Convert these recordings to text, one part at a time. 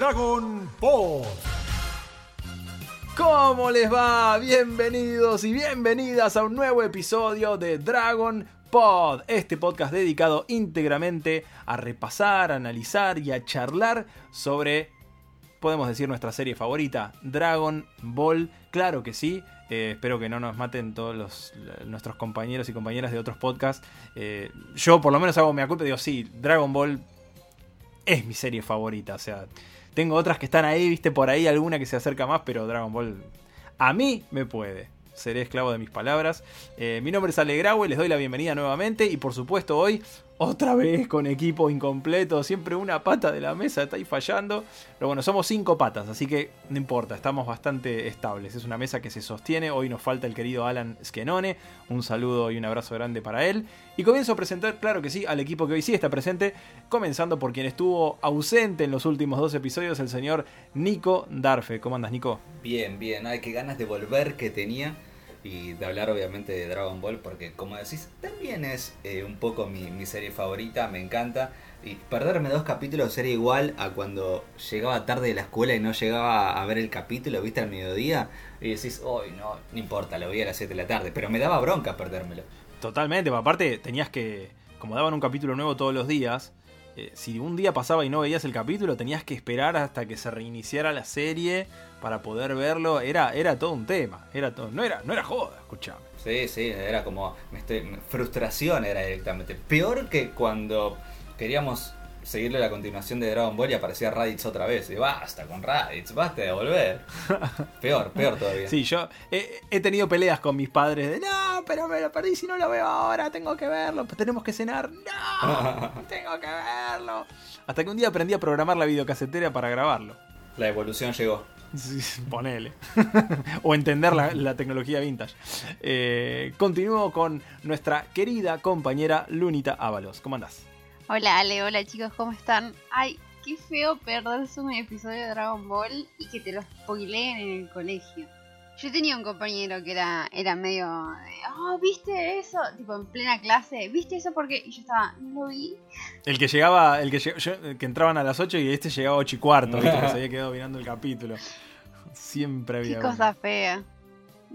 Dragon Ball. ¿Cómo les va? Bienvenidos y bienvenidas a un nuevo episodio de Dragon Pod, este podcast dedicado íntegramente a repasar, analizar y a charlar sobre, podemos decir, nuestra serie favorita, Dragon Ball. Claro que sí, eh, espero que no nos maten todos los, nuestros compañeros y compañeras de otros podcasts. Eh, yo por lo menos hago mi culpa y digo, sí, Dragon Ball es mi serie favorita. O sea, tengo otras que están ahí, viste, por ahí alguna que se acerca más, pero Dragon Ball a mí me puede. Seré esclavo de mis palabras. Eh, mi nombre es Ale y les doy la bienvenida nuevamente. Y por supuesto, hoy otra vez con equipo incompleto, siempre una pata de la mesa está ahí fallando. Pero bueno, somos cinco patas, así que no importa, estamos bastante estables. Es una mesa que se sostiene. Hoy nos falta el querido Alan Skenone. Un saludo y un abrazo grande para él. Y comienzo a presentar, claro que sí, al equipo que hoy sí está presente. Comenzando por quien estuvo ausente en los últimos dos episodios, el señor Nico Darfe. ¿Cómo andas, Nico? Bien, bien. Ay, qué ganas de volver que tenía y de hablar obviamente de Dragon Ball porque como decís también es eh, un poco mi, serie favorita, me encanta y perderme dos capítulos era igual a cuando llegaba tarde de la escuela y no llegaba a ver el capítulo, viste al mediodía y decís, hoy no, no importa, lo vi a las 7 de la tarde, pero me daba bronca perdérmelo. Totalmente, aparte tenías que, como daban un capítulo nuevo todos los días, eh, si un día pasaba y no veías el capítulo, tenías que esperar hasta que se reiniciara la serie para poder verlo. Era, era todo un tema. Era todo, no, era, no era joda, escuchame. Sí, sí, era como. frustración era directamente. Peor que cuando queríamos seguirle la continuación de Dragon Ball y aparecía Raditz otra vez. Y basta con Raditz, basta de volver. peor, peor todavía. Sí, yo he, tenido peleas con mis padres de no, pero me lo perdí si no lo veo ahora, tengo que verlo, tenemos que cenar, no, tengo que verlo. Hasta que un día aprendí a programar la videocasetera para grabarlo. La evolución llegó. ponele. o entender la, tecnología vintage. Eh, continúo con nuestra querida compañera Lunita Ábalos. ¿Cómo andás? Hola Ale, hola chicos, ¿cómo están? Ay, qué feo perderse un episodio de Dragon Ball y que te lo spoileen en el colegio. Yo tenía un compañero que era, era medio oh, ¿viste eso? Tipo, en plena clase, ¿viste eso? Porque y yo estaba, no lo vi. El que llegaba, el que, que entraban a las 8 y este llegaba a 8 y cuarto, ¿viste? que se había quedado mirando el capítulo. Siempre había. Qué cosa fea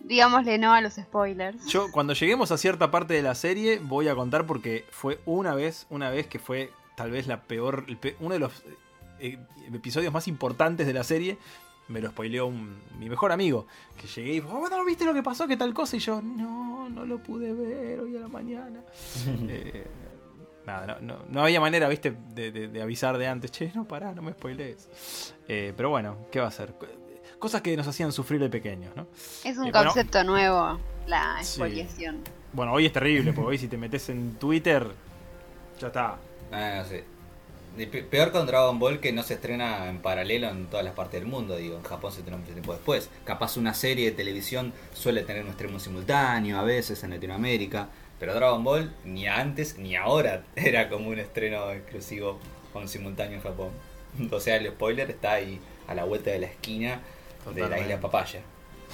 digámosle no a los spoilers. Yo cuando lleguemos a cierta parte de la serie voy a contar porque fue una vez, una vez que fue tal vez la peor, uno de los eh, episodios más importantes de la serie. Me lo spoileó mi mejor amigo. Que llegué y dijo, oh, ¿no viste lo que pasó? ¿Qué tal cosa? Y yo, no, no lo pude ver hoy a la mañana. Eh, nada, no, no, había manera, viste, de, avisar de antes. Che, no, pará, no me spoilees. Eh, pero bueno, ¿qué va a ser? Cosas que nos hacían sufrir de pequeños, ¿no? Es un eh, concepto nuevo, la expoliación. Bueno, hoy es terrible, porque hoy si te metes en Twitter, ya está. Ah, sí. Peor con Dragon Ball que no se estrena en paralelo en todas las partes del mundo, digo, en Japón se estrena mucho tiempo después. Capaz una serie de televisión suele tener un estreno simultáneo a veces en Latinoamérica, pero Dragon Ball ni antes ni ahora era como un estreno exclusivo con simultáneo en Japón. O sea, el spoiler está ahí a la vuelta de la esquina de la isla papaya.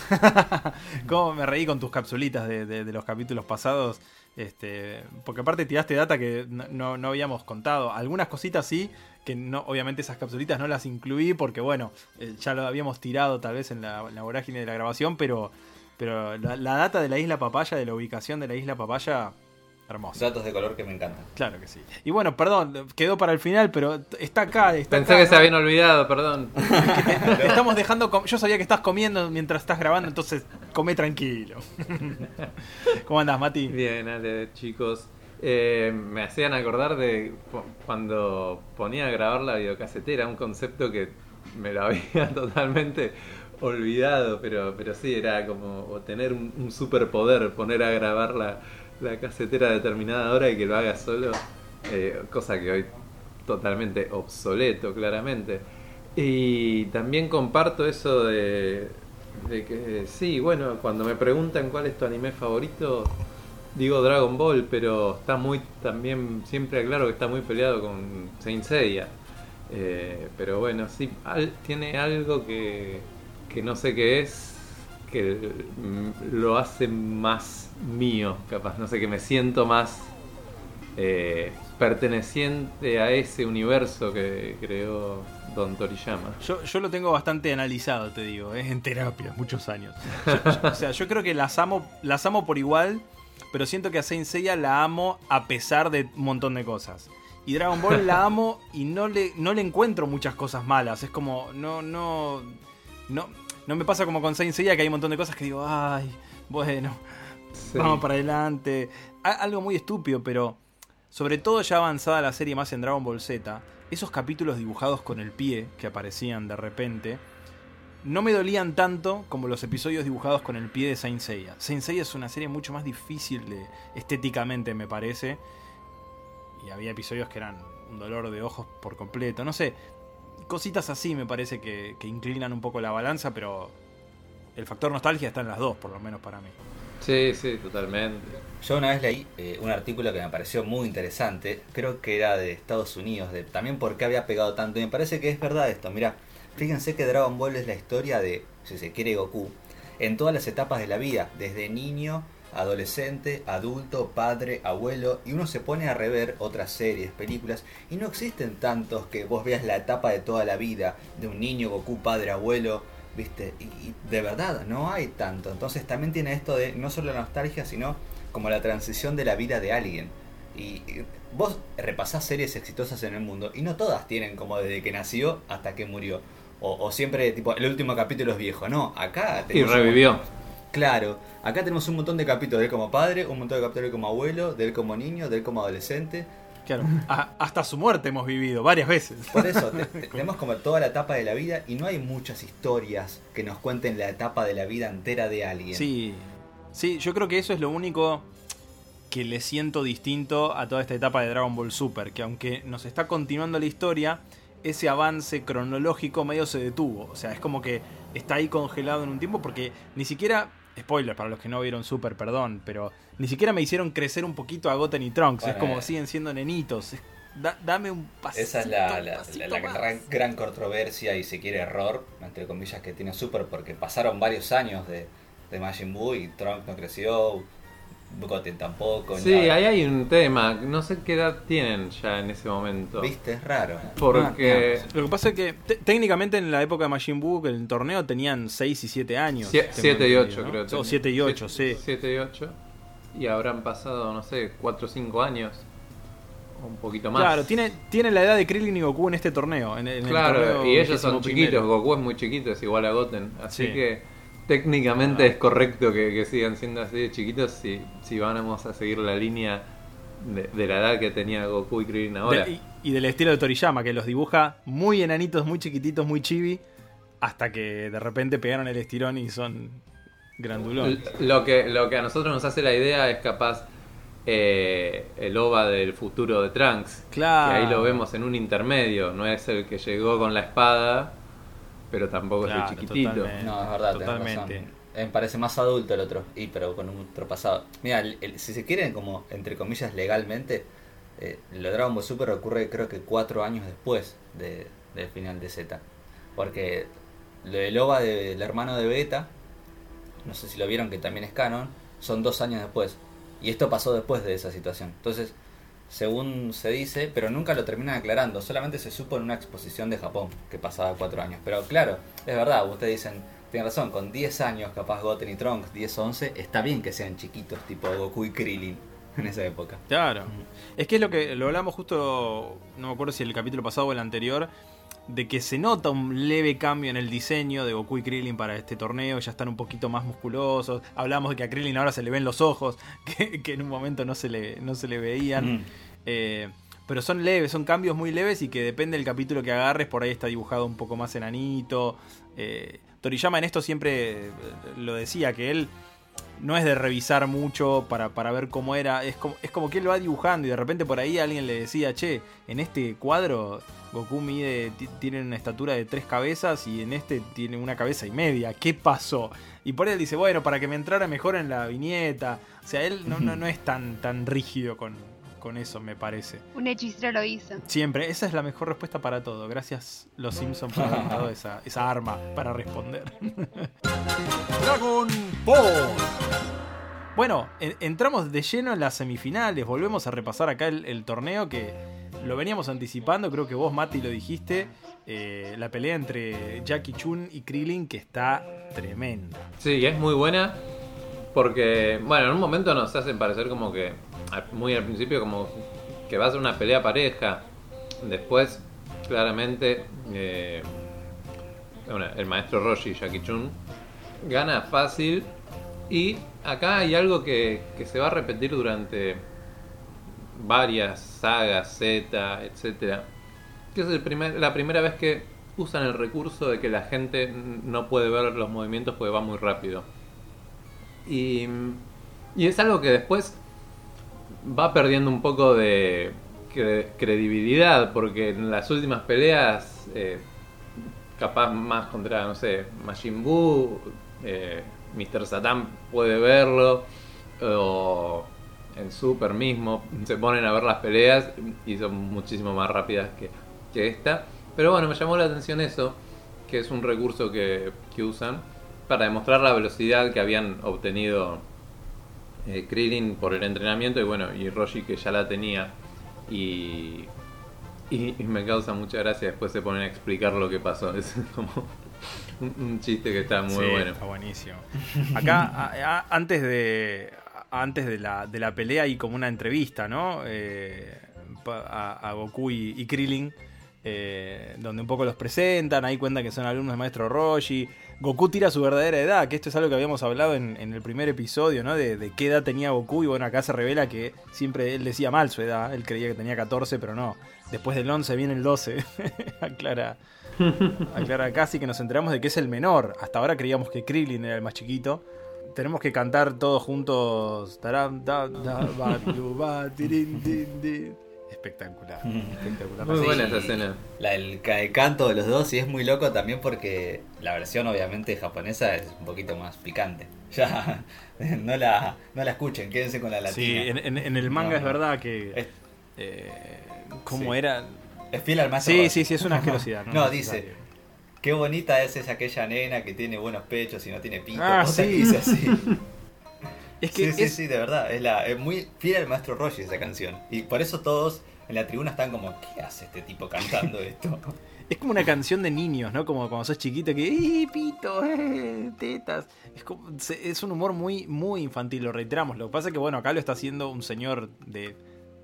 ¿Cómo me reí con tus capsulitas de, los capítulos pasados? Este, porque aparte tiraste data que no, habíamos contado. Algunas cositas sí, que no, obviamente esas capsulitas no las incluí porque bueno, eh, ya lo habíamos tirado tal vez en la, vorágine de la grabación, pero, pero la, la, data de la isla papaya, de la ubicación de la isla papaya, Hermoso. Datos de color que me encantan. Claro que sí. Y bueno, perdón, quedó para el final, pero está acá. Pensé que se habían olvidado, perdón. estamos dejando. Yo sabía que estás comiendo mientras estás grabando, entonces come tranquilo. ¿Cómo andas, Mati? Bien, chicos. Eh, me hacían acordar de cuando ponía a grabar la videocasetera, un concepto que me lo había totalmente olvidado, pero, pero sí, era como tener un, un superpoder, poner a grabar la la casetera a determinada hora y que lo haga solo, eh, cosa que hoy totalmente obsoleto, claramente. Y también comparto eso de, de que sí, bueno, cuando me preguntan cuál es tu anime favorito, digo Dragon Ball, pero está muy también, siempre aclaro que está muy peleado con Saint Seiya. Eh, pero bueno, sí, tiene algo que, que no sé qué es, que lo hace más mío, capaz, no sé, que me siento más eh, perteneciente a ese universo que creó Don Toriyama. Yo, yo lo tengo bastante analizado, te digo, es en terapia, muchos años. Yo- yo- o sea, yo creo que las amo, las amo por igual, pero siento que a Saint Seiya la amo a pesar de un montón de cosas. Y Dragon Ball la amo y no le, no le encuentro muchas cosas malas. Es como, no, no, no, no me pasa como con Saint Seiya que hay un montón de cosas que digo, ay, bueno, Sí. vamos para adelante. Algo muy estúpido, pero sobre todo ya avanzada la serie más en Dragon Ball Z, esos capítulos dibujados con el pie que aparecían de repente, no me dolían tanto como los episodios dibujados con el pie de Saint Seiya. Saint Seiya es una serie mucho más difícil de, estéticamente, me parece. Y había episodios que eran un dolor de ojos por completo. No sé, cositas así me parece que, que inclinan un poco la balanza, pero el factor nostalgia está en las dos, por lo menos para mí. Sí, sí, totalmente. Yo una vez leí eh, un artículo que me pareció muy interesante, creo que era de Estados Unidos, de también por qué había pegado tanto, y me parece que es verdad esto, mira, fíjense que Dragon Ball es la historia de, si se quiere, Goku, en todas las etapas de la vida, desde niño, adolescente, adulto, padre, abuelo, y uno se pone a rever otras series, películas, y no existen tantos que vos veas la etapa de toda la vida, de un niño, Goku, padre, abuelo, ¿viste? Y, y de verdad, no hay tanto. Entonces también tiene esto de no solo la nostalgia, sino como la transición de la vida de alguien. Y, y vos repasás series exitosas en el mundo y no todas tienen como desde que nació hasta que murió. O, o siempre, tipo, el último capítulo es viejo. No, acá Y revivió. Claro, acá tenemos un montón de capítulos de él como padre, un montón de capítulos de él como abuelo, de él como niño, de él como adolescente. Claro, a- hasta su muerte hemos vivido varias veces. Por eso, te- te- tenemos como toda la etapa de la vida y no hay muchas historias que nos cuenten la etapa de la vida entera de alguien. Sí, sí, yo creo que eso es lo único que le siento distinto a toda esta etapa de Dragon Ball Super, que aunque nos está continuando la historia, ese avance cronológico medio se detuvo. O sea, es como que está ahí congelado en un tiempo porque ni siquiera, spoiler para los que no vieron Super, perdón, pero ni siquiera me hicieron crecer un poquito a Goten y Trunks. es como eh. siguen siendo nenitos. Da- dame un pasito, Esa es la, la- gran, gran controversia y si quiere error, entre comillas, que tiene Super, porque pasaron varios años de, de Majin Buu y Trunks no creció, Goten tampoco. Sí, nada. ahí hay un tema. No sé qué edad tienen ya en ese momento. ¿Viste? Es raro. Porque Lo que pasa es que te- técnicamente en la época de Majin Buu, en el torneo tenían 6 y 7 años. 7 y 8 ¿no? creo. O 7 y 8, sí. 7 y 8. Y habrán pasado, no sé, 4 o 5 años. O un poquito más. Claro, tiene, tiene la edad de Krillin y Goku en este torneo. En, en el Claro, torneo y ellos son 21º. chiquitos. Goku es muy chiquito, es igual a Goten. Así Sí. que técnicamente Ah. es correcto que, que sigan siendo así de chiquitos si, si vamos a seguir la línea de, de la edad que tenía Goku y Krillin ahora. De- y, y del estilo de Toriyama, que los dibuja muy enanitos, muy chiquititos, muy chibi, hasta que de repente pegaron el estirón y son grandulones. Lo que, lo que a nosotros nos hace la idea es capaz eh, el OVA del futuro de Trunks. Claro. Que ahí lo vemos en un intermedio. No es el que llegó con la espada, pero tampoco Claro, es chiquitito. totalmente. No, es verdad, tenés Totalmente. razón. Eh, Me parece más adulto el otro, y pero con un otro pasado. Mira, el- el- si se quieren, como entre comillas, legalmente, eh, lo de Dragon Ball Super ocurre creo que cuatro años después de- del final de Z. Porque lo del OVA del hermano de Beta, no sé si lo vieron que también es canon, son dos años después. Y esto pasó después de esa situación. Entonces, según se dice, pero nunca lo terminan aclarando, solamente se supo en una exposición de Japón que pasaba cuatro años. Pero claro, es verdad, ustedes dicen, tienen razón, con 10 años capaz Goten y Trunks, 10 o 11, está bien que sean chiquitos, tipo Goku y Krillin en esa época. Claro. Es que es lo que lo hablamos justo, no me acuerdo si el capítulo pasado o el anterior, de que se nota un leve cambio en el diseño de Goku y Krillin para este torneo, ya están un poquito más musculosos. Hablamos de que a Krillin ahora se le ven los ojos, que, que en un momento no se le, no se le veían. Mm. Eh, pero son leves, son cambios muy leves y que depende del capítulo que agarres, por ahí está dibujado un poco más enanito. Eh, Toriyama en esto siempre eh, lo decía, que él no es de revisar mucho para, para ver cómo era, es como, es como que él va dibujando y de repente por ahí alguien le decía, che, en este cuadro Goku mide, ti- tiene una estatura de tres cabezas y en este tiene una cabeza y media, ¿qué pasó? Y por ahí él dice, bueno, para que me entrara mejor en la viñeta, o sea, él no, no, no es tan, tan rígido con, con eso, me parece. Un hechicero lo hizo. Siempre, esa es la mejor respuesta para todo. Gracias los Simpsons por haberme dado esa, esa arma para responder. Dragon Ball. Bueno, en- entramos de lleno en las semifinales. Volvemos a repasar acá el, el torneo que lo veníamos anticipando. Creo que vos, Mati, lo dijiste. Eh, la pelea entre Jackie Chun y Krillin que está tremenda. Sí, es muy buena porque, bueno, en un momento nos hacen parecer como que, muy al principio, como que va a ser una pelea pareja. Después, claramente, eh, bueno, el maestro Roshi, Jackie Chun, gana fácil. Y acá hay algo que, que se va a repetir durante varias sagas, Z, etcétera que es el primer, la primera vez que usan el recurso de que la gente no puede ver los movimientos porque va muy rápido. Y, y es algo que después va perdiendo un poco de cre- credibilidad porque en las últimas peleas, eh, capaz más contra, no sé, Majin Buu, eh, Mr. Satan puede verlo, o en Super mismo, se ponen a ver las peleas y son muchísimo más rápidas que, que esta. Pero bueno, me llamó la atención eso, que es un recurso que, que usan para demostrar la velocidad que habían obtenido eh, Krillin por el entrenamiento y bueno, y Roshi que ya la tenía. Y, y, y me causa mucha gracia después se ponen a explicar lo que pasó. Es como un, un chiste que está muy Sí, bueno. Está buenísimo. Acá, a- a- antes de antes de la, de la pelea, hay como una entrevista, ¿no? Eh, a Goku y, y Krillin, eh, donde un poco los presentan, ahí cuentan que son alumnos del maestro Roshi. Goku tira su verdadera edad, que esto es algo que habíamos hablado en, en el primer episodio, ¿no? De, de qué edad tenía Goku, y bueno, acá se revela que siempre él decía mal su edad, él creía que tenía 14, pero no. Después del 11 viene el 12, aclara. Aclara casi que nos enteramos de que es el menor. Hasta ahora creíamos que Krillin era el más chiquito. Tenemos que cantar todos juntos. Tin, tin. Espectacular. Espectacular. Muy Sí. buena esa escena. La, el, el canto de los dos y es muy loco también porque la versión obviamente japonesa es un poquito más picante. Ya no la, no la escuchen, quédense con la latina. Sí, en, en- en el manga No, es verdad que. Es, eh, ¿Cómo Sí. era? es fiel al maestro. Sí, sí, sí, es una asquerosidad. No, dice, qué bonita es esa aquella nena que tiene buenos pechos y no tiene pito. Ah, sí. dice así. Es que sí, sí, sí, de verdad. Es, la, es muy fiel al maestro Roshi esa canción. Y por eso todos en la tribuna están como, ¿qué hace este tipo cantando esto? Es como una canción de niños, ¿no? Como cuando sos chiquito que, ¡eh, pito, eh, tetas! Es, como- se- es un humor muy, muy infantil, lo reiteramos. Lo que pasa es que, bueno, acá lo está haciendo un señor de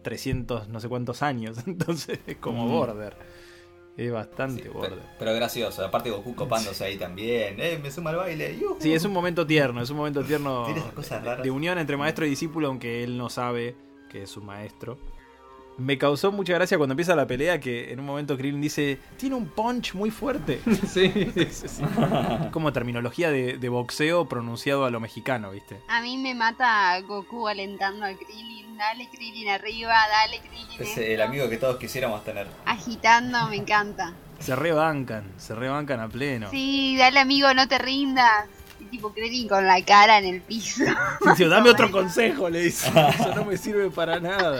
300 no sé cuántos años, entonces es como Mm. border. Es bastante Sí, border. pero, pero gracioso. Aparte Goku copándose ahí también. ¡Eh, me suma al baile! Sí, es un momento tierno, es un momento tierno de, de unión entre maestro y discípulo, aunque él no sabe que es su maestro. Me causó mucha gracia cuando empieza la pelea que en un momento Krillin dice, tiene un punch muy fuerte. Sí, Sí, sí. Como terminología de, de boxeo pronunciado a lo mexicano, ¿viste? A mí me mata Goku alentando a Krillin. Dale Krillin arriba, dale Krillin. Es esto. el amigo que todos quisiéramos tener. Agitando, me encanta. Se rebancan, se rebancan a pleno. Sí, dale amigo, no te rindas. Y tipo Krillin con la cara en el piso. Tío, dame otro consejo, le dice. Eso no me sirve para nada.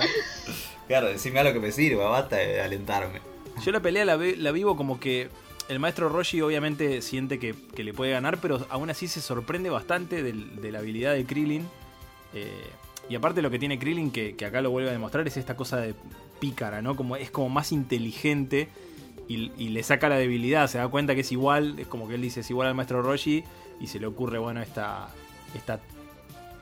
Claro, decime algo que me sirva, basta de alentarme. Yo la pelea la, la vivo como que el maestro Roshi obviamente siente que, que le puede ganar, pero aún así se sorprende bastante de la habilidad de Krillin. Eh, y aparte lo que tiene Krillin, que, que acá lo vuelve a demostrar, es esta cosa de pícara, ¿no? Como, es como más inteligente y, y le saca la debilidad, se da cuenta que es igual, es como que él dice, es igual al maestro Roshi y se le ocurre, bueno, esta, esta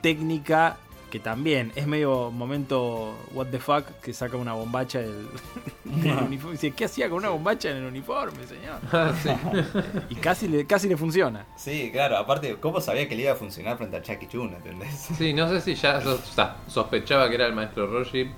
técnica que también es medio momento what the fuck que saca una bombacha del, del uniforme. Dice, ¿qué hacía con una bombacha en el uniforme, señor? Ah, sí. Y casi le, casi le funciona. Sí, claro, aparte, ¿cómo sabía que le iba a funcionar frente a Chucky Chun, entendés? Sí, no sé si ya sospechaba que era el maestro Roshi,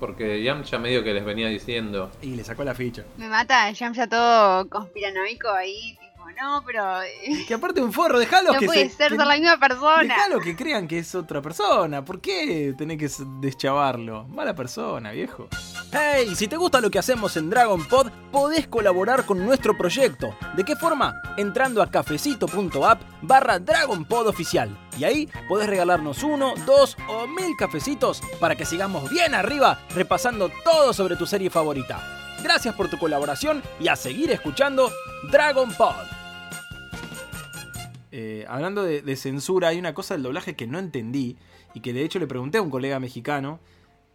porque Yamcha medio que les venía diciendo. Y le sacó la ficha. Me mata Yamcha todo conspiranoico ahí, no, pero eh, Que aparte un forro, dejalo no que puede se, ser que- ser la misma persona. Dejalo que crean que es otra persona. ¿Por qué tenés que deschavarlo? Mala persona, viejo. Hey, si te gusta lo que hacemos en Dragon Pod, podés colaborar con nuestro proyecto. ¿De qué forma? Entrando a cafecito.app barra Dragon Pod oficial. Y ahí podés regalarnos uno, dos o mil cafecitos para que sigamos bien arriba repasando todo sobre tu serie favorita. Gracias por tu colaboración y a seguir escuchando Dragon Pod. Eh, hablando de, de censura, hay una cosa del doblaje que no entendí y que de hecho le pregunté a un colega mexicano,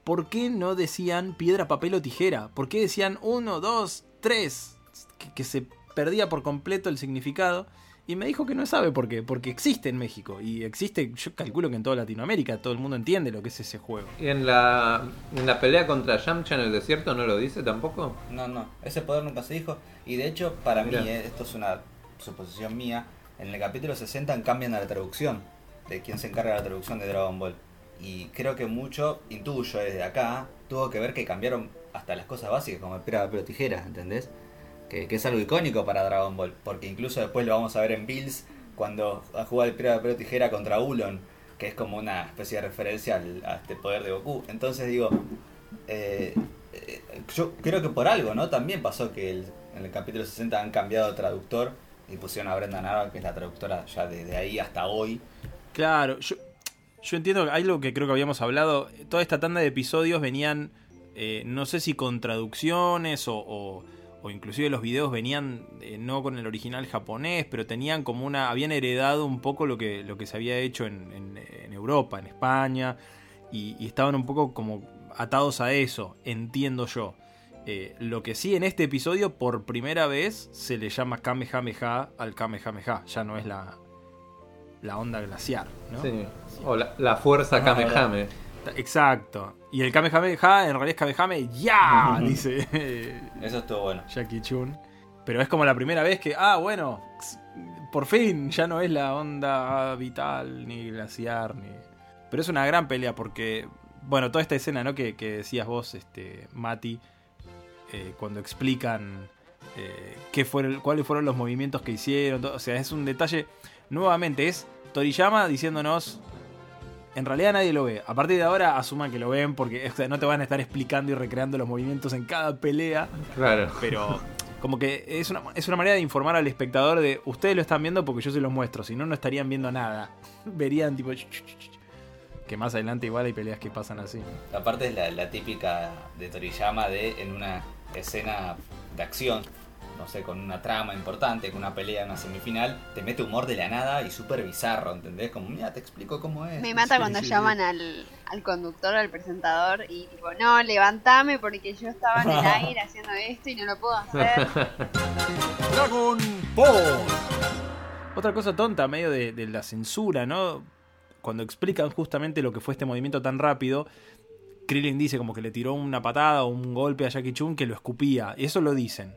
¿por qué no decían piedra, papel o tijera? ¿Por qué decían uno, dos, tres? Que, que se perdía por completo el significado. Y me dijo que no sabe por qué, porque existe en México. Y existe, yo calculo que en toda Latinoamérica todo el mundo entiende lo que es ese juego. ¿Y en la, en la pelea contra Yamcha en el desierto no lo dice tampoco? No, no, ese poder nunca se dijo. Y de hecho, para mí, eh, esto es una suposición mía, en el capítulo 60 cambian a la traducción, de quién se encarga la traducción de Dragon Ball. Y creo que mucho, intuyo desde acá, tuvo que ver que cambiaron hasta las cosas básicas, como piedra, papel o tijeras, ¿entendés? Que, que es algo icónico para Dragon Ball, porque incluso después lo vamos a ver en Bills, cuando juega el piedra, papel tijera contra Ulon, que es como una especie de referencia al- a este poder de Goku. Entonces digo, eh, eh, yo creo que por algo, ¿no? También pasó que en el capítulo 60 han cambiado de traductor y pusieron a Brenda Narva, que es la traductora ya desde ahí hasta hoy. Claro, yo, yo entiendo que hay lo que creo que habíamos hablado. Toda esta tanda de episodios venían, eh, no sé si con traducciones o, o, o inclusive los videos venían eh, no con el original japonés, pero tenían como una, habían heredado un poco lo que, lo que se había hecho en, en- en Europa, en España, y estaban un poco como atados a eso, entiendo yo. Eh, lo que sí en este episodio, por primera vez, se le llama Kamehameha al Kamehameha. Ya no es la, la onda glaciar, ¿no? Sí. O la, la fuerza Ah, Kamehame. Exacto. Y el Kamehameha en realidad es Kamehame ya, dice Eso estuvo bueno. Jackie Chun. Pero es como la primera vez que, ah, bueno, por fin ya no es la onda vital ni glaciar ni. Pero es una gran pelea porque, bueno, toda esta escena, ¿no? Que, que decías vos, este, Mati, eh, cuando explican eh, qué fueron, cuáles fueron los movimientos que hicieron, todo, o sea, es un detalle. Nuevamente es Toriyama diciéndonos en realidad nadie lo ve. A partir de ahora asuman que lo ven porque o sea, no te van a estar explicando y recreando los movimientos en cada pelea. Claro. Pero como que es una, es una manera de informar al espectador de ustedes lo están viendo porque yo se los muestro. Si no, no estarían viendo nada. Verían tipo... Que más adelante igual hay peleas que pasan así. Aparte es la, la típica de Toriyama de en una escena de acción, no sé, con una trama importante, con una pelea, una semifinal, te mete humor de la nada y súper bizarro, ¿entendés? Como, mira, te explico cómo es. Me mata Sí, cuando sí, sí. llaman al, al conductor, al presentador, y tipo, no, levantame porque yo estaba en el aire haciendo esto y no lo puedo hacer. Dragon Ball. Otra cosa tonta, medio de, de la censura, ¿no? Cuando explican justamente lo que fue este movimiento tan rápido, Krillin dice como que le tiró una patada o un golpe a Jackie Chun que lo escupía. Y eso lo dicen.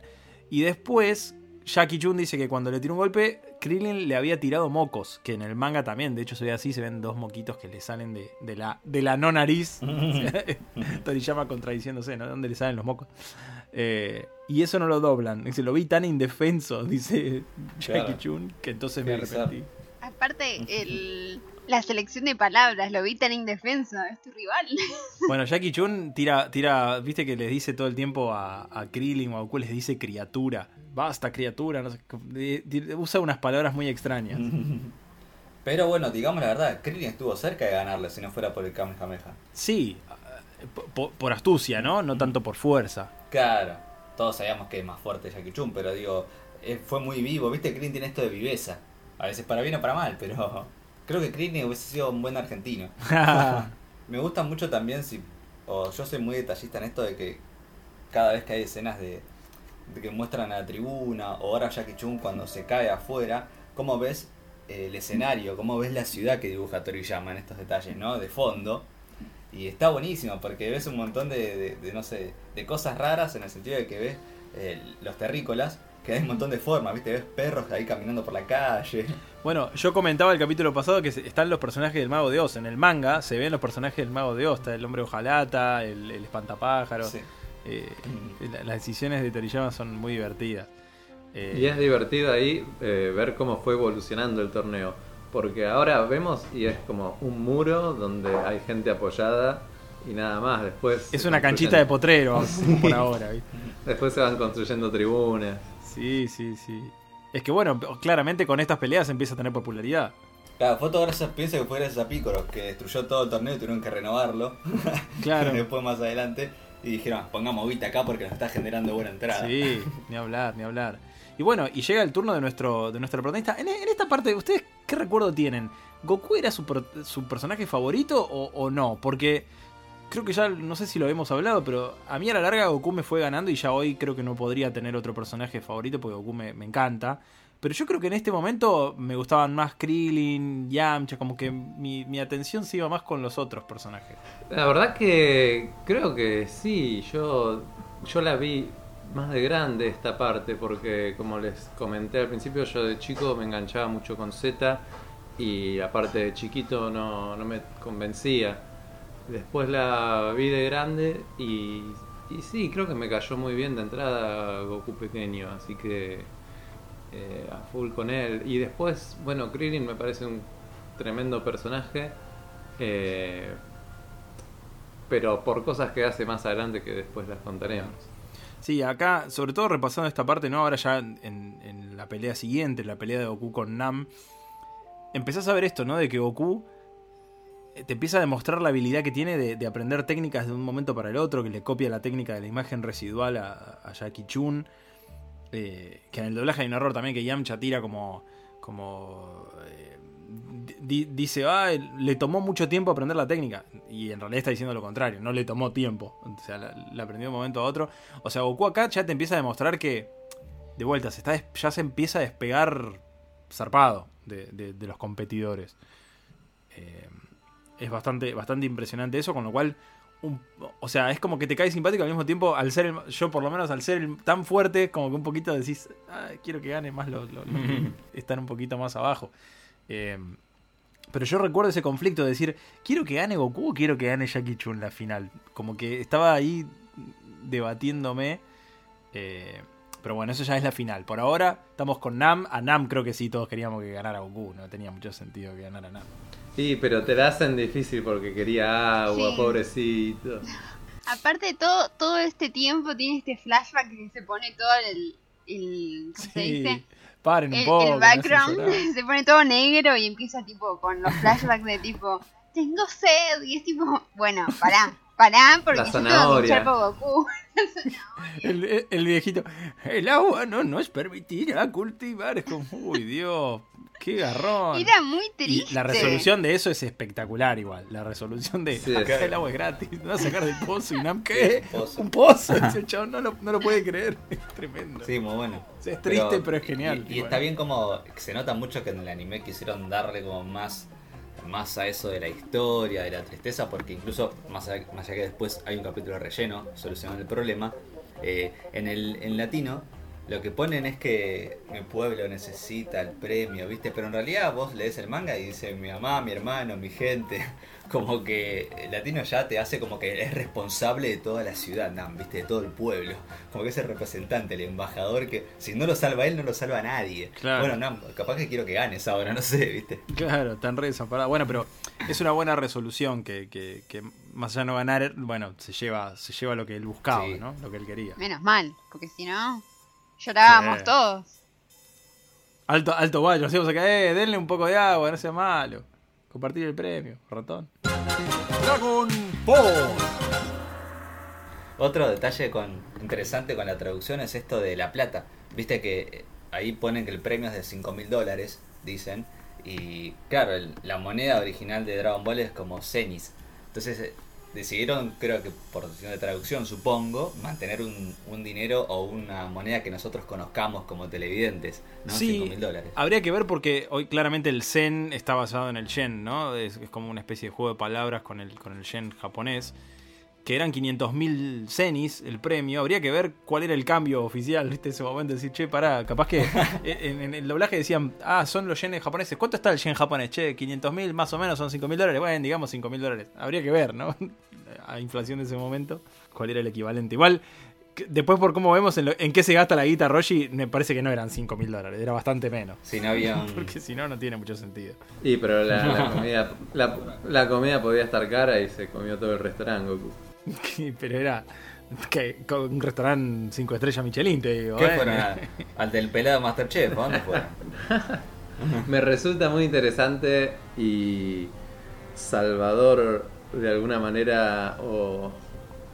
Y después, Jackie Chun dice que cuando le tiró un golpe, Krillin le había tirado mocos. Que en el manga también, de hecho se ve así, se ven dos moquitos que le salen de, de la, de la no nariz. Toriyama contradiciéndose, ¿no? ¿De dónde le salen los mocos? Eh, y eso no lo doblan. Dice, lo vi tan indefenso, dice Jackie Claro. Chun, que entonces me arrepentí. Aparte, el, la selección de palabras, lo vi tan indefenso, es tu rival. Bueno, Jackie Chun tira, tira, viste que les dice todo el tiempo a, a Krillin o a Goku, les dice criatura. Basta, criatura. No sé, usa unas palabras muy extrañas. Pero bueno, digamos la verdad, Krillin estuvo cerca de ganarle si no fuera por el Kamehameha. Sí, eh, po- po- por, astucia, ¿no? No tanto por fuerza. Claro, todos sabíamos que es más fuerte Jackie Chun, pero digo, eh, fue muy vivo, viste, Krillin tiene esto de viveza. A veces para bien o para mal, pero creo que Krillin hubiese sido un buen argentino. Me gusta mucho también si. O yo soy muy detallista en esto de que cada vez que hay escenas de, de que muestran a la tribuna o ahora Jackie Chun cuando se cae afuera, cómo ves eh, el escenario, cómo ves la ciudad que dibuja Toriyama en estos detalles, ¿no? De fondo. Y está buenísimo porque ves un montón de, de- de, no sé, de cosas raras en el sentido de que ves eh, los terrícolas, que hay un montón de formas, ¿viste? Ves perros ahí caminando por la calle. Bueno, yo comentaba el capítulo pasado que están los personajes del Mago de Oz. En el manga se ven los personajes del Mago de Oz. Está el hombre hojalata, el, el espantapájaros. Sí. Eh, la- las decisiones de Toriyama son muy divertidas. Eh, Y es divertido ahí eh, ver cómo fue evolucionando el torneo. Porque ahora vemos y es como un muro donde hay gente apoyada y nada más. Después es una canchita de construyen- potrero por ahora. ¿viste? Después se van construyendo tribunas. Sí, sí, sí. Es que bueno, claramente con estas peleas empieza a tener popularidad. Claro, fue todo gracias, pienso que fue gracias a Picoro, que destruyó todo el torneo y tuvieron que renovarlo. Claro. Después más adelante. y dijeron, pongamos guita acá porque nos está generando buena entrada. Sí, ni hablar, ni hablar. Y bueno, y llega el turno de nuestro, de nuestro protagonista. En, en esta parte, ¿ustedes qué recuerdo tienen? ¿Goku era su, su personaje favorito o, o no? Porque creo que ya, no sé si lo habíamos hablado, pero a mí a la larga Goku me fue ganando y ya hoy creo que no podría tener otro personaje favorito porque Goku me, me encanta. Pero yo creo que en este momento me gustaban más Krillin, Yamcha, como que mi, mi atención se iba más con los otros personajes. La verdad que creo que sí, yo, yo la vi más de grande esta parte porque como les comenté al principio yo de chico me enganchaba mucho con Z y aparte de chiquito no, no me convencía. Después la vi de grande y, y sí, creo que me cayó muy bien de entrada Goku pequeño, así que eh, a full con él. Y después, bueno, Krillin me parece un tremendo personaje. eh, pero por cosas que hace más adelante que después las contaremos. Sí, acá, sobre todo repasando esta parte, ¿no? Ahora ya en, en la pelea siguiente, la pelea de Goku con Nam, empezás a ver esto, ¿no? De que Goku te empieza a demostrar la habilidad que tiene de, de aprender técnicas de un momento para el otro, que le copia la técnica de la imagen residual a, Jackie Chun. eh, que en el doblaje hay un error también que Yamcha tira como. como. eh, di- dice, ah, le tomó mucho tiempo aprender la técnica. Y en realidad está diciendo lo contrario, no le tomó tiempo. O sea, la, aprendió de un momento a otro. O sea, Goku acá ya te empieza a demostrar que, de vuelta, se está, ya se empieza a despegar zarpado de, de- de los competidores. Eh, es bastante, bastante impresionante eso, con lo cual, un- o sea, es como que te cae simpático al mismo tiempo, al ser, el- yo por lo menos al ser el- tan fuerte, como que un poquito decís, "Ah, quiero que gane más los, los- los que están un poquito más abajo. Eh, pero yo recuerdo ese conflicto de decir, ¿quiero que gane Goku o quiero que gane Jackie Chun la final? Como que estaba ahí debatiéndome. eh, pero bueno, eso ya es la final. Por ahora estamos con Nam. A Nam creo que sí, todos queríamos que ganara Goku. No tenía mucho sentido que ganara Nam. Sí, pero te la hacen difícil porque quería agua, Sí. pobrecito. Aparte, todo, todo este tiempo tiene este flashback que se pone todo el. el ¿Cómo se dice? paren un El, poco. el background se pone todo negro y empieza tipo con los flashbacks de tipo, tengo sed. Y es tipo, bueno, pará, pará, porque La yo tengo que zanahoria. luchar por Goku. El, viejito, el agua no nos permitirá cultivar. Es como, uy, Dios, qué garrón. Era muy Y triste. la resolución de eso es espectacular igual. La resolución de Sí, acá sí. el agua es gratis, no vas a sacar del pozo y Nam, ¿qué? Pozo. Un pozo. El chabón, no lo, no lo puede creer. Es tremendo. Sí, muy bueno. O sea, es triste, pero es genial, Y, y está bien como se nota mucho que en el anime quisieron darle como más más a eso de la historia, de la tristeza, porque incluso más allá, más allá que después hay un capítulo relleno solucionando el problema, eh, en el en latino lo que ponen es que mi pueblo necesita el premio, ¿viste? Pero en realidad vos lees el manga y dice mi mamá, mi hermano, mi gente. Como que el latino ya te hace como que es responsable de toda la ciudad, Nam, ¿viste? De todo el pueblo. Como que es el representante, el embajador que si no lo salva él, no lo salva nadie. Claro. Bueno, Nam, capaz que quiero que ganes ahora, no sé, ¿viste? Claro, tan re desamparado. Bueno, pero es una buena resolución que, que, que más allá de no ganar, bueno, se lleva, se lleva lo que él buscaba, Sí. ¿no? Lo que él quería. Menos mal, porque si no, llorábamos Sí. todos. Alto, alto guayo, nos íbamos acá, eh, denle un poco de agua, no sea malo. Compartir el premio, ratón. Dragon Ball. Otro detalle con, interesante con la traducción es esto de la plata. Viste que eh, ahí ponen que el premio es de 5 mil dólares, dicen. Y claro, el- la moneda original de Dragon Ball es como cenis. Entonces eh, decidieron, creo que por decisión de traducción, supongo, mantener un, un dinero o una moneda que nosotros conozcamos como televidentes, ¿no? 5 mil dólares. habría que ver porque hoy claramente el zen está basado en el yen, ¿no? Es, es como una especie de juego de palabras con el, con el yen japonés. Que eran 500.000 zenis el premio. Habría que ver cuál era el cambio oficial, ¿viste? Ese momento, decir, che, pará, capaz que en, en el doblaje decían, ah, son los yenes japoneses. ¿Cuánto está el yen japonés? Che, 500.000 más o menos son 5.000 dólares. Bueno, digamos 5.000 dólares. Habría que ver, ¿no? A inflación de ese momento, cuál era el equivalente. Igual, después por cómo vemos en, lo- en qué se gasta la guita Roshi, me parece que no eran 5.000 dólares, era bastante menos. Si no había un... Porque si no, no tiene mucho sentido. Y pero la, la comida la, la comida podía estar cara y se comió todo el restaurante Goku. Pero era que, con un restaurante 5 estrellas Michelin, te digo. ¿Qué ¿eh? fueron? a- ¿Al del pelado Masterchef? ¿A dónde fueron? Me resulta muy interesante y salvador de alguna manera o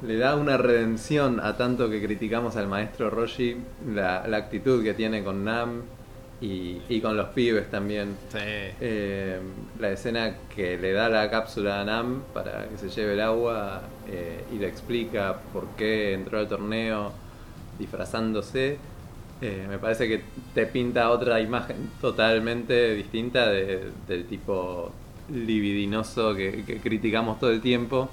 le da una redención a tanto que criticamos al maestro Roshi, la, la actitud que tiene con Nam y, y con los pibes también. Sí. Eh, la escena que le da la cápsula a Nam para que se lleve el agua eh, y le explica por qué entró al torneo disfrazándose, eh, me parece que te pinta otra imagen totalmente distinta de- del tipo libidinoso que, que criticamos todo el tiempo.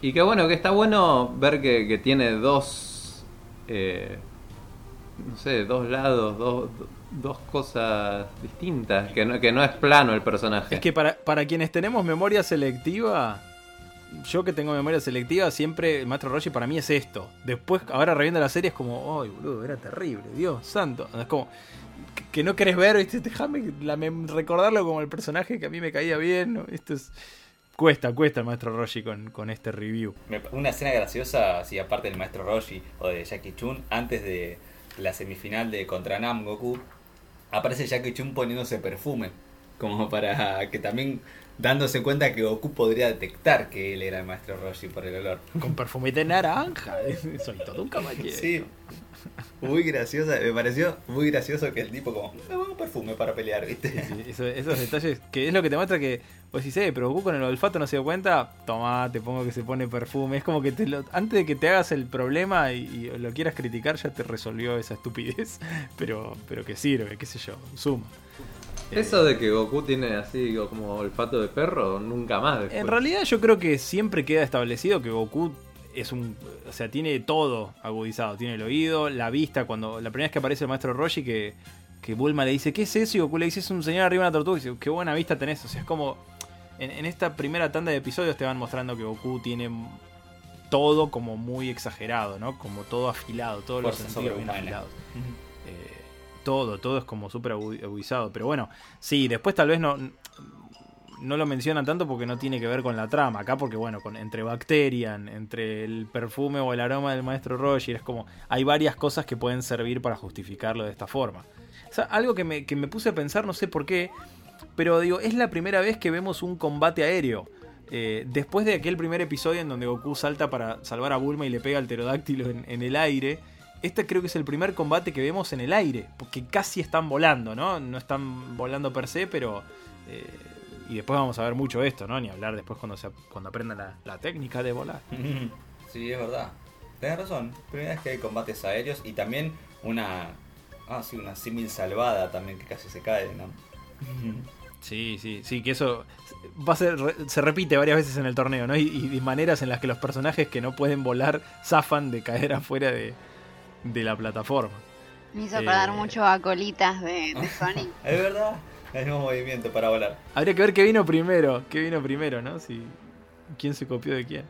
Y que bueno, que está bueno ver que, que tiene dos, no sé, dos lados, dos, dos cosas distintas, que no, que no es plano el personaje. Es que para, para quienes tenemos memoria selectiva, yo que tengo memoria selectiva, siempre el maestro Roshi para mí es esto. Después, ahora reviendo la serie, es como, ¡ay, boludo! Era terrible, Dios santo. Es como que, que no querés ver, ¿viste? Déjame recordarlo como el personaje que a mí me caía bien. ¿no? Esto es. Cuesta, cuesta el maestro Roshi con, con este review. Una escena graciosa, si aparte del maestro Roshi o de Jackie Chun, antes de la semifinal de contra Nam Goku, aparece Jackie Chun poniéndose perfume. Como para que también dándose cuenta que Goku podría detectar que él era el maestro Roshi por el olor. Con perfumete naranja. Soy todo un caballero. Sí, muy graciosa, me pareció muy gracioso que el tipo como, me pongo perfume para pelear, ¿viste? Sí, eso- esos detalles que es lo que te muestra que vos decís, eh, pero Goku con el olfato no se dio cuenta, toma, te pongo que se pone perfume. Es como que te lo- antes de que te hagas el problema y, y lo quieras criticar, ya te resolvió esa estupidez. Pero, pero que sirve, qué sé yo, suma. Eso de que Goku tiene así como olfato de perro, nunca más después. En realidad yo creo que siempre queda establecido que Goku es un, o sea, tiene todo agudizado, tiene el oído, la vista, cuando la primera vez que aparece el maestro Roshi que, que Bulma le dice, ¿qué es eso? Y Goku le dice, es un señor arriba de una tortuga, y dice, qué buena vista tenés, o sea, es como, en, en esta primera tanda de episodios te van mostrando que Goku tiene todo como muy exagerado, ¿no? Como todo afilado, todos los sentidos bien afilados. Eh, todo, todo es como súper agu- agudizado. Pero bueno, sí, después tal vez no, no lo mencionan tanto porque no tiene que ver con la trama. Acá porque bueno, con, entre Bacterian, entre el perfume o el aroma del maestro Roger, es como, hay varias cosas que pueden servir para justificarlo de esta forma. O sea, algo que me, que me puse a pensar, no sé por qué, pero digo, es la primera vez que vemos un combate aéreo. Eh, después de aquel primer episodio en donde Goku salta para salvar a Bulma y le pega al pterodáctilo en, el aire, este creo que es el primer combate que vemos en el aire, porque casi están volando, ¿no? No están volando per se, pero... eh, y después vamos a ver mucho esto, ¿no? Ni hablar después cuando, se, cuando aprendan la, la técnica de volar. Sí, es verdad. Tenés razón. Primera vez que hay combates aéreos y también una. Ah, sí, una símil salvada también que casi se cae, ¿no? Sí, sí, sí, que eso va a ser, se repite varias veces en el torneo, ¿no? Y, y de maneras en las que los personajes que no pueden volar zafan de caer afuera de, de la plataforma. Me hizo acordar Eh. mucho a colitas de, de Sonic. Es verdad. El mismo movimiento para volar. Habría que ver qué vino primero, qué vino primero, ¿no? Si, quién se copió de quién.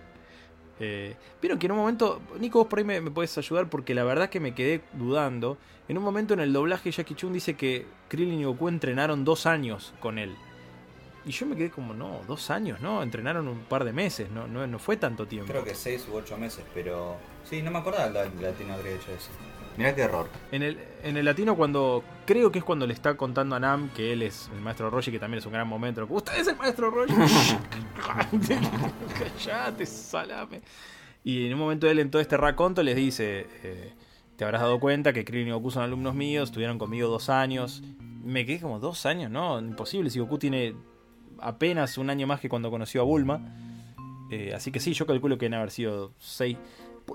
Eh, Vieron que en un momento, Nico, vos por ahí me, me puedes ayudar porque la verdad que me quedé dudando. En un momento en el doblaje Jackie Chun dice que Krillin y Goku entrenaron dos años con él. Y yo me quedé como, no, dos años, ¿no? Entrenaron un par de meses, no, no, no fue tanto tiempo. Creo que 6 u 8 meses, pero. Sí, no me acordaba el latino habría hecho eso. Mirá qué error. En el, en el latino cuando, creo que es cuando le está contando a Nam que él es el maestro Roshi, que también es un gran momento. Usted es el maestro Roshi. Callate, salame. Y en un momento él en todo este raconto les dice, eh, te habrás dado cuenta que Krillin y Goku son alumnos míos, estuvieron conmigo dos años. Me quedé como dos años, ¿no? Imposible, si Goku tiene apenas un año más que cuando conoció a Bulma. Eh, así que sí, yo calculo que deben haber sido seis.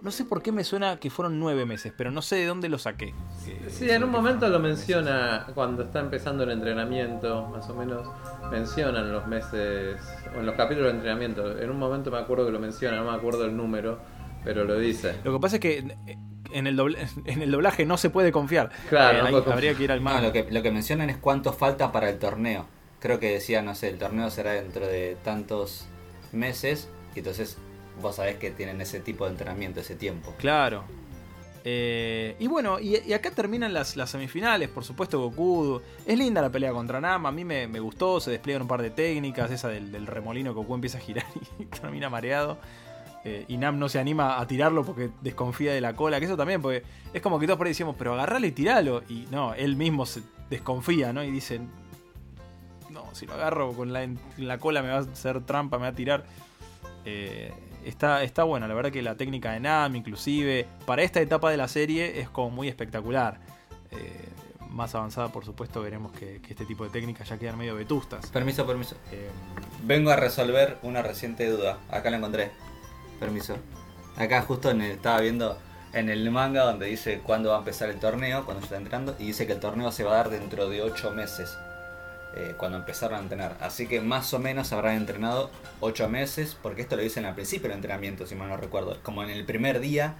No sé por qué me suena que fueron nueve meses, pero no sé de dónde lo saqué. Eh, Sí, en un momento lo menciona cuando está empezando el entrenamiento, más o menos mencionan los meses, o en los capítulos de entrenamiento. En un momento me acuerdo que lo menciona, no me acuerdo el número, pero lo dice. Lo que pasa es que en el, doble- en el doblaje no se puede confiar. Claro, Eh, no ahí puede habría que ir al No, manga. lo que, lo que mencionan es cuánto falta para el torneo. Creo que decía, no sé, el torneo será dentro de tantos meses. Y entonces vos sabés que tienen ese tipo de entrenamiento, ese tiempo. Claro. Eh, y bueno, y, acá terminan las, semifinales, por supuesto Goku. Es linda la pelea contra Nam, a mí me, me gustó, se despliegan un par de técnicas, esa del, remolino Goku empieza a girar y termina mareado. Eh, y Nam no se anima a tirarlo porque desconfía de la cola, que eso también, porque es como que todos por ahí decimos, pero agarralo y tiralo. Y no, él mismo se desconfía, ¿no? Y dice, no, si lo agarro con la, la cola me va a hacer trampa, me va a tirar. Eh, Está, está bueno, la verdad que la técnica de Nam, inclusive, para esta etapa de la serie es como muy espectacular. Eh, más avanzada, por supuesto, veremos que, que este tipo de técnicas ya quedan medio vetustas. Permiso, permiso. Eh, Vengo a resolver una reciente duda. Acá la encontré. Permiso. Acá justo en el- estaba viendo en el manga donde dice cuándo va a empezar el torneo, cuando está entrando, y dice que el torneo se va a dar dentro de 8 meses. Eh, cuando empezaron a entrenar. Así que más o menos habrán entrenado 8 meses, porque esto lo dicen al principio del entrenamiento, si mal no recuerdo. Como en el primer día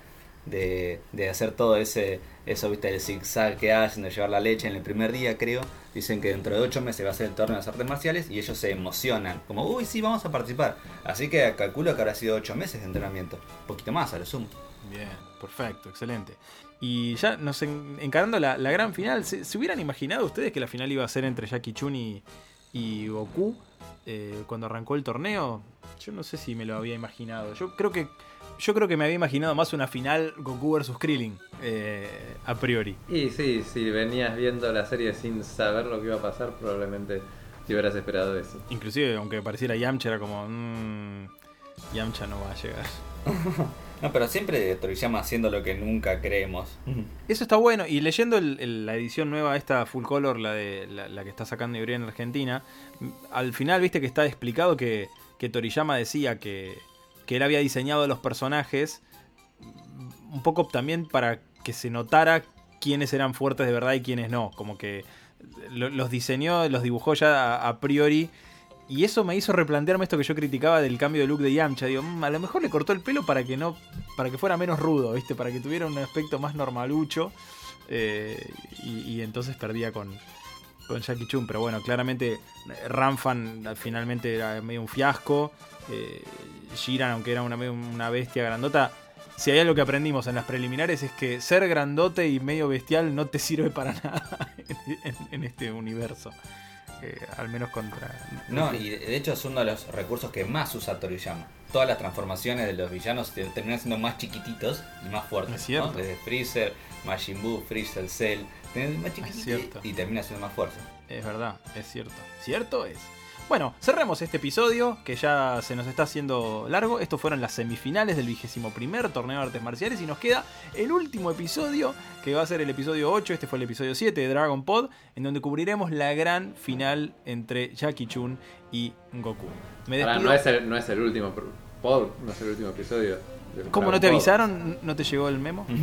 de, de hacer todo ese, eso, viste, el zigzag que hacen, de llevar la leche en el primer día, creo. Dicen que dentro de 8 meses va a ser el torneo de las artes marciales y ellos se emocionan, como, uy, sí, vamos a participar. Así que calculo que habrá sido 8 meses de entrenamiento, un poquito más a lo sumo. Bien, perfecto, excelente. Y ya nos en- encarando la, la gran final, ¿se, se hubieran imaginado ustedes que la final iba a ser entre Jackie Chun y, y Goku eh, cuando arrancó el torneo? Yo no sé si me lo había imaginado. Yo creo que yo creo que me había imaginado más una final Goku versus Krillin eh, a priori. Y sí, si venías viendo la serie sin saber lo que iba a pasar, probablemente te hubieras esperado eso. Inclusive aunque pareciera Yamcha era como mmm, Yamcha no va a llegar. No, pero siempre Toriyama haciendo lo que nunca creemos. Eso está bueno. Y leyendo el- el- la edición nueva, esta full color, la de la, la que está sacando Ibrea en Argentina, m- al final viste que está explicado que, que Toriyama decía que, que él había diseñado los personajes mm, un poco también para que se notara quiénes eran fuertes de verdad y quiénes no. Como que lo- los diseñó, los dibujó ya a, a priori. Y eso me hizo replantearme esto que yo criticaba del cambio de look de Yamcha. Digo, "Mm, a lo mejor le cortó el pelo para que no. para que fuera menos rudo, ¿viste? Para que tuviera un aspecto más normalucho. eh, y, entonces perdía con, con Jackie Chun. Pero bueno, claramente eh, Ranfan eh, finalmente era medio un fiasco. Eh, Jiran, aunque era una, una bestia grandota. Si hay algo que aprendimos en las preliminares es que ser grandote y medio bestial no te sirve para nada en este universo. Eh, al menos contra. No, y de hecho es uno de los recursos que más usa Toriyama. Todas las transformaciones de los villanos te- terminan siendo más chiquititos y más fuertes. Es cierto. ¿no? Desde Freezer, Majin Buu, Freezer, Cell, más chiquitito cierto. y termina siendo más fuerte. Es verdad, es cierto. ¿Cierto es? Bueno, cerremos este episodio que ya se nos está haciendo largo. Estos fueron las semifinales del vigésimo primer torneo de artes marciales y nos queda el último episodio que va a ser el episodio 8. Este fue el episodio 7 de Dragon Pod, en donde cubriremos la gran final entre Jackie Chun y Goku. Me no, es el, no es el último pod, no es el último episodio. ¿Cómo Dragon no te Pod. avisaron? ¿No te llegó el memo?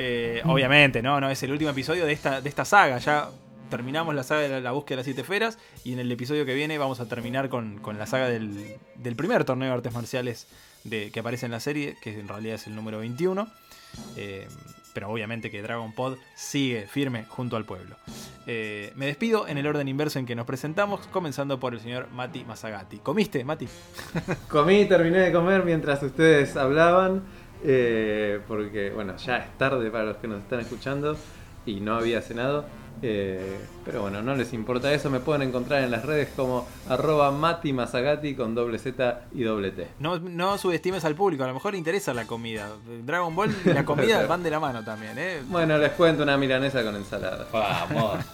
Eh, obviamente, no, no, es el último episodio de esta, de esta saga. Ya terminamos la saga de la, búsqueda de las siete esferas y en el episodio que viene vamos a terminar con, con la saga del, del primer torneo de artes marciales de, que aparece en la serie, que en realidad es el número 21. Eh, pero obviamente que Dragon Pod sigue firme junto al pueblo. Eh, me despido en el orden inverso en que nos presentamos, comenzando por el señor Mati Masagati. ¿Comiste, Mati? Comí, terminé de comer mientras ustedes hablaban, eh, porque bueno, ya es tarde para los que nos están escuchando y no había cenado. Eh, pero bueno, no les importa eso, me pueden encontrar en las redes como arroba Mati Masagati con doble Z y doble T. No, no subestimes al público, a lo mejor interesa la comida. Dragon Ball y la comida van de la mano también, ¿eh? Bueno, les cuento una milanesa con ensalada. Vamos.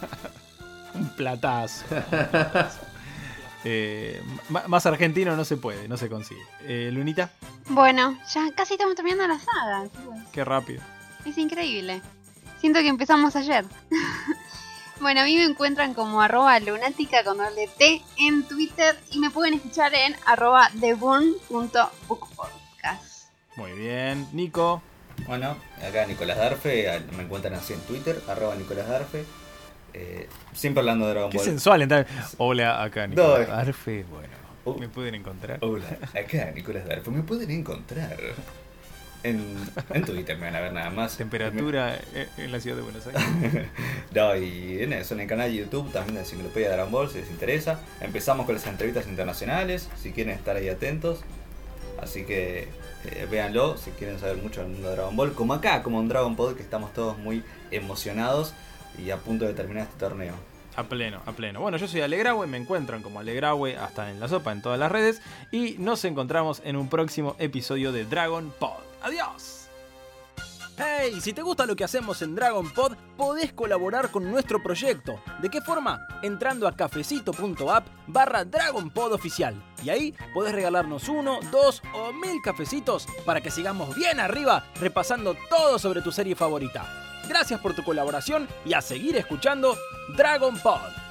Un platazo. Eh, más argentino no se puede, no se consigue. Eh, Lunita, Bueno, ya casi estamos terminando la saga, chicos. qué rápido. Es increíble. Siento que empezamos ayer. Bueno, a mí me encuentran como arroba lunática con doble T en Twitter y me pueden escuchar en arroba theburn.bookpodcast. Muy bien. Nico, Bueno, acá Nicolás Darfe, me encuentran así en Twitter, arroba Nicolás Darfe. Eh, siempre hablando de Dragon qué Ball. sensual entrar. Hola, acá No, Nicolás eh. Arfe. Bueno, Oh. me pueden encontrar. Hola, acá Nicolás Darfe, me pueden encontrar. En, en Twitter me van a ver nada más. Temperatura eh, en la ciudad de Buenos Aires. No, y en eso, en el canal de YouTube también de Enciclopedia Dragon Ball, si les interesa. Empezamos con las entrevistas internacionales, si quieren estar ahí atentos. Así que eh, véanlo si quieren saber mucho del mundo de Dragon Ball. Como acá, como en Dragon Pod, que estamos todos muy emocionados y a punto de terminar este torneo. A pleno, a pleno. Bueno, yo soy Alegrawe, me encuentran como Alegrawe hasta en la sopa en todas las redes y nos encontramos en un próximo episodio de Dragon Pod. ¡Adiós! Hey, si te gusta lo que hacemos en Dragon Pod, podés colaborar con nuestro proyecto. ¿De qué forma? Entrando a cafecito.app barra Dragon. Y ahí podés regalarnos uno, dos o mil cafecitos para que sigamos bien arriba repasando todo sobre tu serie favorita. Gracias por tu colaboración y a seguir escuchando Dragon Pod.